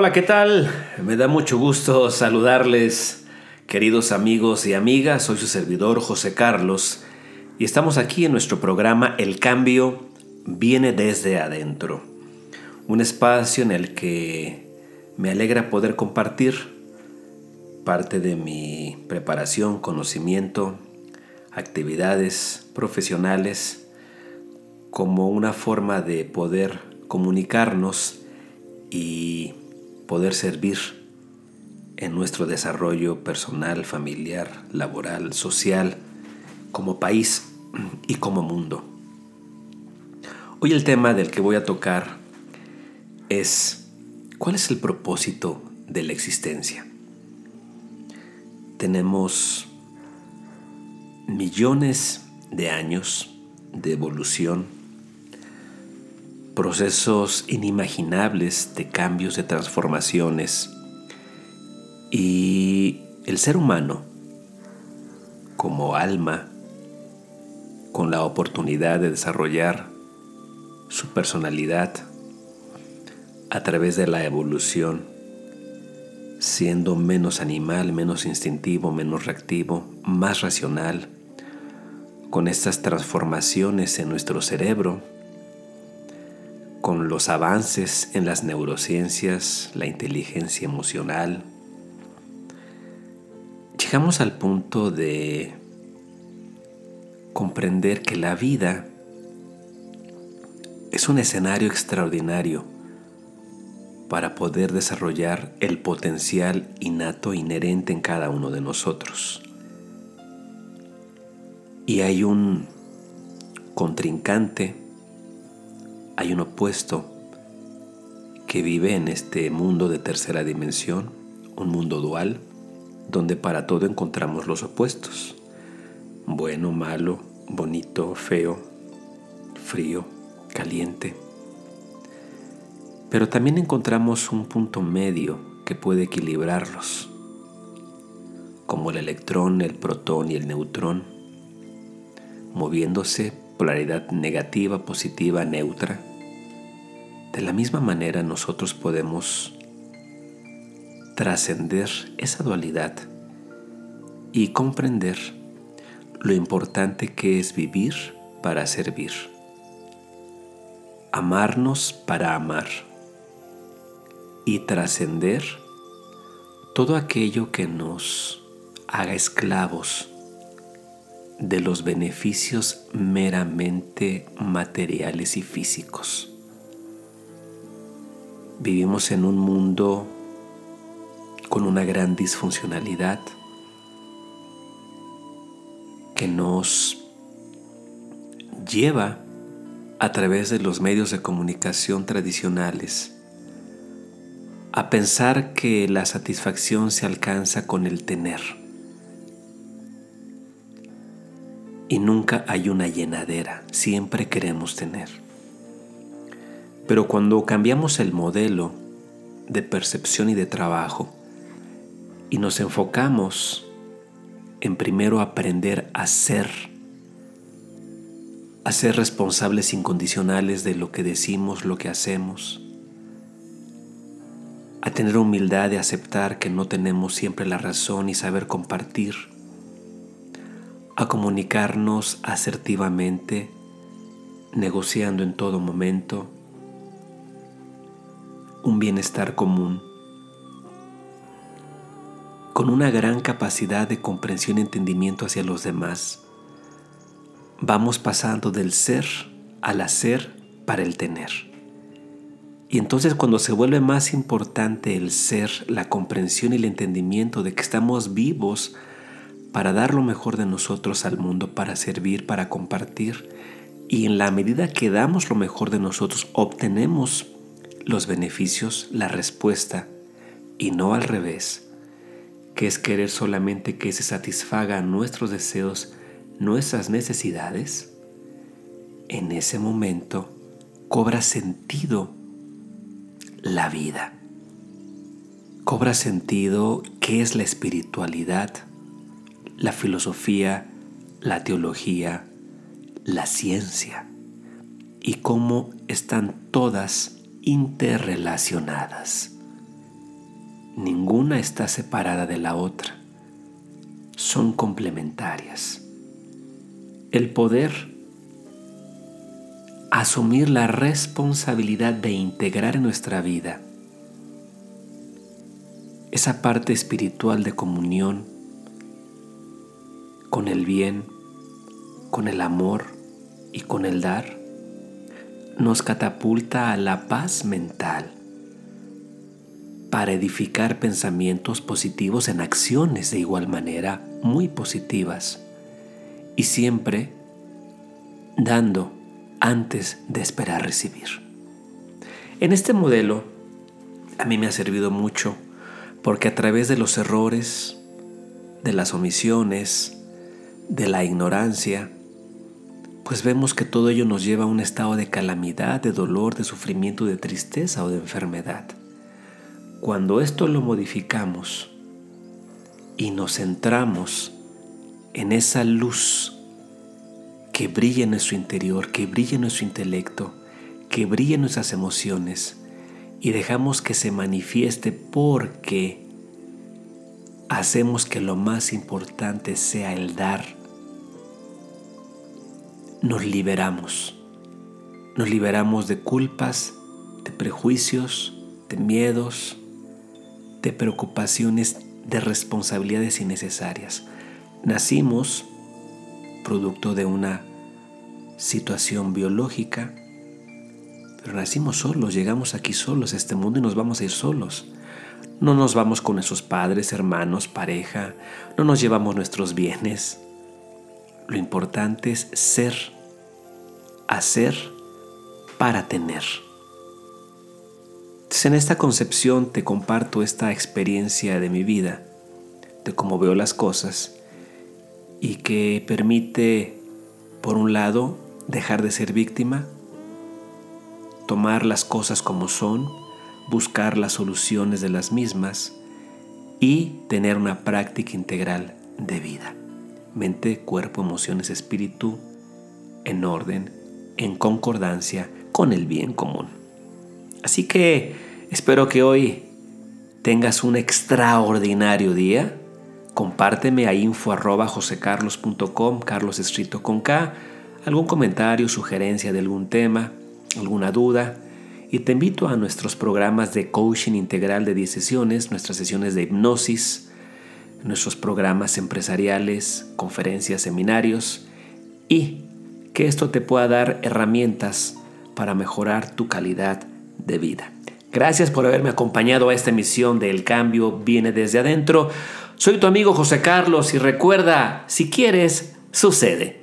Hola, ¿qué tal? Me da mucho gusto saludarles, queridos amigos y amigas. Soy su servidor José Carlos y estamos aquí en nuestro programa El cambio viene desde adentro. Un espacio en el que me alegra poder compartir parte de mi preparación, conocimiento, actividades profesionales como una forma de poder comunicarnos y poder servir en nuestro desarrollo personal, familiar, laboral, social, como país y como mundo. Hoy el tema del que voy a tocar es ¿cuál es el propósito de la existencia? Tenemos millones de años de evolución, procesos inimaginables de cambios, de transformaciones, y el ser humano, como alma, con la oportunidad de desarrollar su personalidad a través de la evolución, siendo menos animal, menos instintivo, menos reactivo, más racional, con estas transformaciones en nuestro cerebro, con los avances en las neurociencias, la inteligencia emocional, llegamos al punto de comprender que la vida es un escenario extraordinario para poder desarrollar el potencial innato inherente en cada uno de nosotros. Y hay un contrincante, hay un opuesto que vive en este mundo de tercera dimensión, un mundo dual, donde para todo encontramos los opuestos. Bueno, malo, bonito, feo, frío, caliente. Pero también encontramos un punto medio que puede equilibrarlos, como el electrón, el protón y el neutrón moviéndose polaridad negativa, positiva, neutra. De la misma manera nosotros podemos trascender esa dualidad y comprender lo importante que es vivir para servir, amarnos para amar y trascender todo aquello que nos haga esclavos de los beneficios meramente materiales y físicos. Vivimos en un mundo con una gran disfuncionalidad que nos lleva a través de los medios de comunicación tradicionales a pensar que la satisfacción se alcanza con el tener y nunca hay una llenadera, siempre queremos tener. Pero cuando cambiamos el modelo de percepción y de trabajo y nos enfocamos en primero aprender a ser, a ser responsables incondicionales de lo que decimos, lo que hacemos, a tener humildad de aceptar que no tenemos siempre la razón y saber compartir, a comunicarnos asertivamente, negociando en todo momento un bienestar común, con una gran capacidad de comprensión y entendimiento hacia los demás. Vamos pasando del ser al hacer para el tener. Y entonces cuando se vuelve más importante el ser, la comprensión y el entendimiento de que estamos vivos para dar lo mejor de nosotros al mundo, para servir, para compartir. Y en la medida que damos lo mejor de nosotros, obtenemos los beneficios, la respuesta, y no al revés, que es querer solamente que se satisfagan nuestros deseos, nuestras necesidades, en ese momento cobra sentido la vida. Cobra sentido qué es la espiritualidad, la filosofía, la teología, la ciencia y cómo están todas interrelacionadas. Ninguna está separada de la otra. Son complementarias. El poder asumir la responsabilidad de integrar en nuestra vida esa parte espiritual de comunión con el bien, con el amor y con el dar, nos catapulta a la paz mental para edificar pensamientos positivos en acciones de igual manera muy positivas y siempre dando antes de esperar recibir. En este modelo a mí me ha servido mucho porque a través de los errores, de las omisiones, de la ignorancia, pues vemos que todo ello nos lleva a un estado de calamidad, de dolor, de sufrimiento, de tristeza o de enfermedad. Cuando esto lo modificamos y nos centramos en esa luz que brilla en nuestro interior, que brilla en nuestro intelecto, que brilla en nuestras emociones y dejamos que se manifieste porque hacemos que lo más importante sea el dar, nos liberamos. Nos liberamos de culpas, de prejuicios, de miedos, de preocupaciones, de responsabilidades innecesarias. Nacimos producto de una situación biológica, pero nacimos solos, llegamos aquí solos a este mundo y nos vamos a ir solos. No nos vamos con nuestros padres, hermanos, pareja, no nos llevamos nuestros bienes. Lo importante es ser, hacer para tener en esta concepción te comparto esta experiencia de mi vida, de cómo veo las cosas y que permite, por un lado, dejar de ser víctima, tomar las cosas como son, buscar las soluciones de las mismas y tener una práctica integral de vida. Mente, cuerpo, emociones, espíritu, en orden, en concordancia con el bien común. Así que Espero que hoy tengas un extraordinario día. Compárteme a info Carlos escrito con K, algún comentario, sugerencia de algún tema, alguna duda. Y te invito a nuestros programas de coaching integral de 10 sesiones, nuestras sesiones de hipnosis, nuestros programas empresariales, conferencias, seminarios y que esto te pueda dar herramientas para mejorar tu calidad de vida. Gracias por haberme acompañado a esta emisión de El Cambio viene desde adentro. Soy tu amigo José Carlos y recuerda, si quieres, sucede.